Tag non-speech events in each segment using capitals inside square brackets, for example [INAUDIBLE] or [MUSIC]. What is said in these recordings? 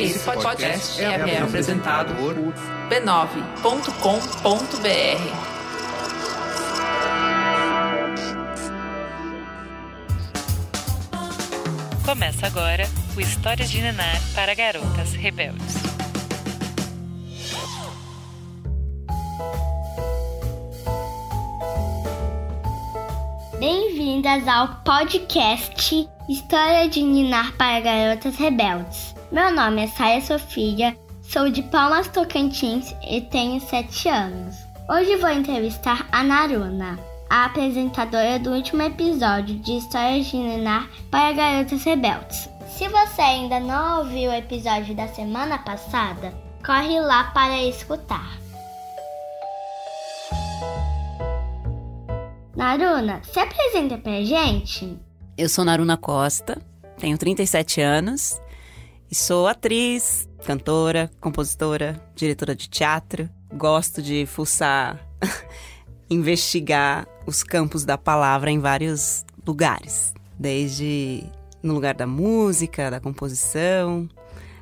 Esse podcast é, é apresentado por b9.com.br. Começa agora o Histórias de Ninar para Garotas Rebeldes. Bem-vindas ao podcast História de Ninar para Garotas Rebeldes. Meu nome é Saia Sofia, sou de Palmas Tocantins e tenho 7 anos. Hoje vou entrevistar a Naruna a apresentadora do último episódio de Histórias de Ninar para Garotas Rebeldes. Se você ainda não ouviu o episódio da semana passada, corre lá para escutar. Naruna, se apresenta pra gente. Eu sou Naruna Costa, tenho 37 anos e sou atriz, cantora, compositora, diretora de teatro. Gosto de fuçar [LAUGHS] investigar os campos da palavra em vários lugares, desde no lugar da música, da composição,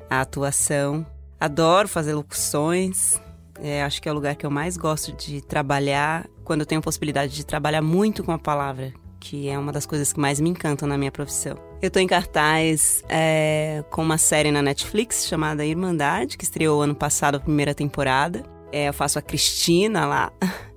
a atuação. Adoro fazer locuções. É, acho que é o lugar que eu mais gosto de trabalhar quando eu tenho a possibilidade de trabalhar muito com a palavra, que é uma das coisas que mais me encantam na minha profissão. Eu estou em cartaz é, com uma série na Netflix chamada Irmandade, que estreou ano passado a primeira temporada. É, eu faço a Cristina lá. [LAUGHS]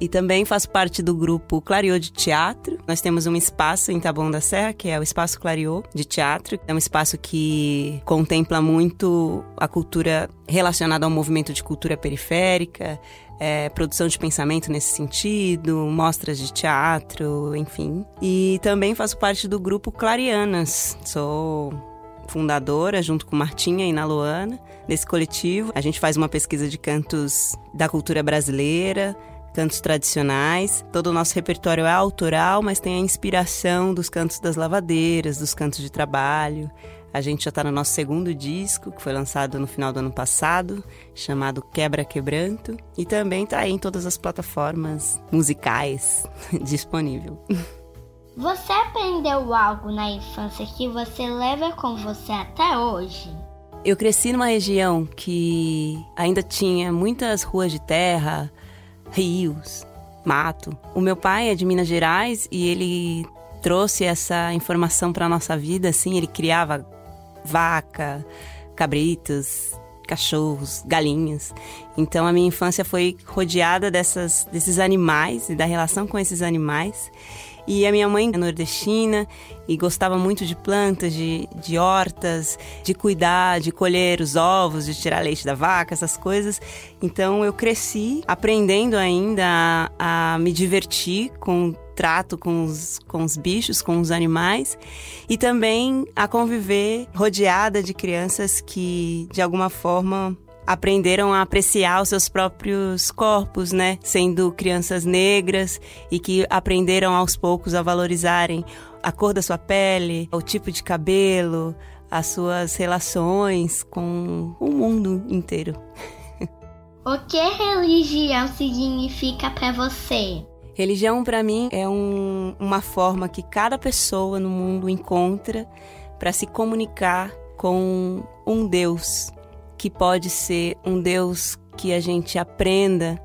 E também faço parte do grupo Clariô de Teatro. Nós temos um espaço em Taboão da Serra, que é o Espaço Clariô de Teatro. É um espaço que contempla muito a cultura relacionada ao movimento de cultura periférica, é, produção de pensamento nesse sentido, mostras de teatro, enfim. E também faço parte do grupo Clarianas. Sou fundadora, junto com Martinha e na Luana, desse coletivo. A gente faz uma pesquisa de cantos da cultura brasileira, cantos tradicionais. Todo o nosso repertório é autoral, mas tem a inspiração dos cantos das lavadeiras, dos cantos de trabalho. A gente já está no nosso segundo disco, que foi lançado no final do ano passado, chamado Quebra Quebranto, e também está em todas as plataformas musicais [LAUGHS] disponível. Você aprendeu algo na infância que você leva com você até hoje? Eu cresci numa região que ainda tinha muitas ruas de terra, rios, mato. O meu pai é de Minas Gerais e ele trouxe essa informação para nossa vida, assim, ele criava vaca, cabritos, cachorros, galinhas. Então a minha infância foi rodeada dessas, desses animais e da relação com esses animais. E a minha mãe é nordestina e gostava muito de plantas, de, de hortas, de cuidar, de colher os ovos, de tirar leite da vaca, essas coisas. Então eu cresci aprendendo ainda a, a me divertir com trato com os, com os bichos, com os animais e também a conviver rodeada de crianças que de alguma forma aprenderam a apreciar os seus próprios corpos, né? Sendo crianças negras e que aprenderam aos poucos a valorizarem a cor da sua pele, o tipo de cabelo, as suas relações com o mundo inteiro. [LAUGHS] O que religião significa para você? Religião para mim é um, uma forma que cada pessoa no mundo encontra para se comunicar com um Deus que pode ser um Deus que a gente aprenda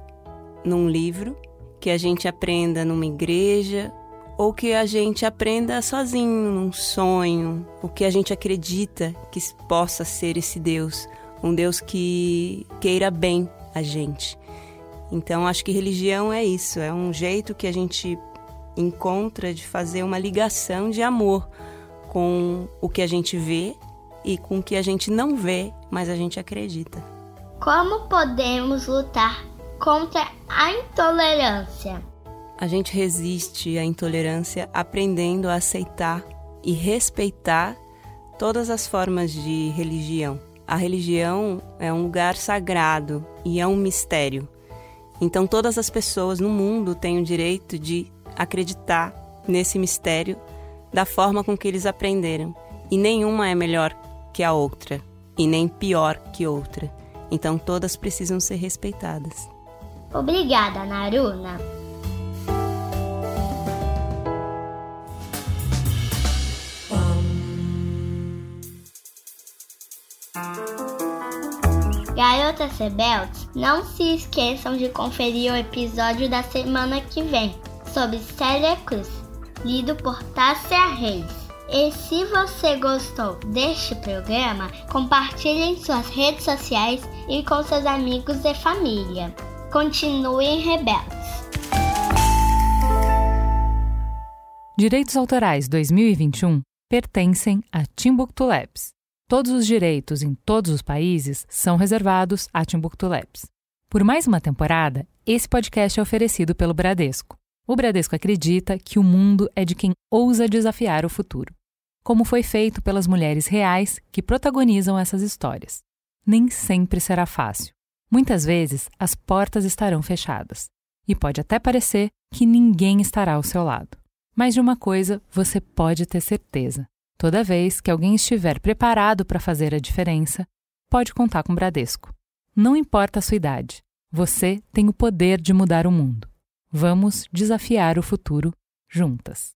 num livro, que a gente aprenda numa igreja, ou que a gente aprenda sozinho, num sonho, o que a gente acredita que possa ser esse Deus, um Deus que queira bem a gente. Então acho que religião é isso, é um jeito que a gente encontra de fazer uma ligação de amor com o que a gente vê e com o que a gente não vê, mas a gente acredita. Como podemos lutar contra a intolerância? A gente resiste à intolerância aprendendo a aceitar e respeitar todas as formas de religião. A religião é um lugar sagrado e é um mistério. Então, todas as pessoas no mundo têm o direito de acreditar nesse mistério da forma com que eles aprenderam. E nenhuma é melhor que a outra e nem pior que outra. Então todas precisam ser respeitadas. Obrigada, Naruna. Garotas Rebeldes, não se esqueçam de conferir o episódio da semana que vem sobre Célia Cruz, lido por Tássia Reis. E se você gostou deste programa, compartilhe em suas redes sociais e com seus amigos e família. Continuem rebeldes. Direitos Autorais 2021 pertencem a Timbuktu Labs. Todos os direitos em todos os países são reservados a Timbuktu Labs. Por mais uma temporada, esse podcast é oferecido pelo Bradesco. O Bradesco acredita que o mundo é de quem ousa desafiar o futuro, como foi feito pelas mulheres reais que protagonizam essas histórias. Nem sempre será fácil. Muitas vezes as portas estarão fechadas e pode até parecer que ninguém estará ao seu lado. Mas de uma coisa você pode ter certeza: toda vez que alguém estiver preparado para fazer a diferença, pode contar com o Bradesco. Não importa a sua idade, você tem o poder de mudar o mundo. Vamos desafiar o futuro juntas.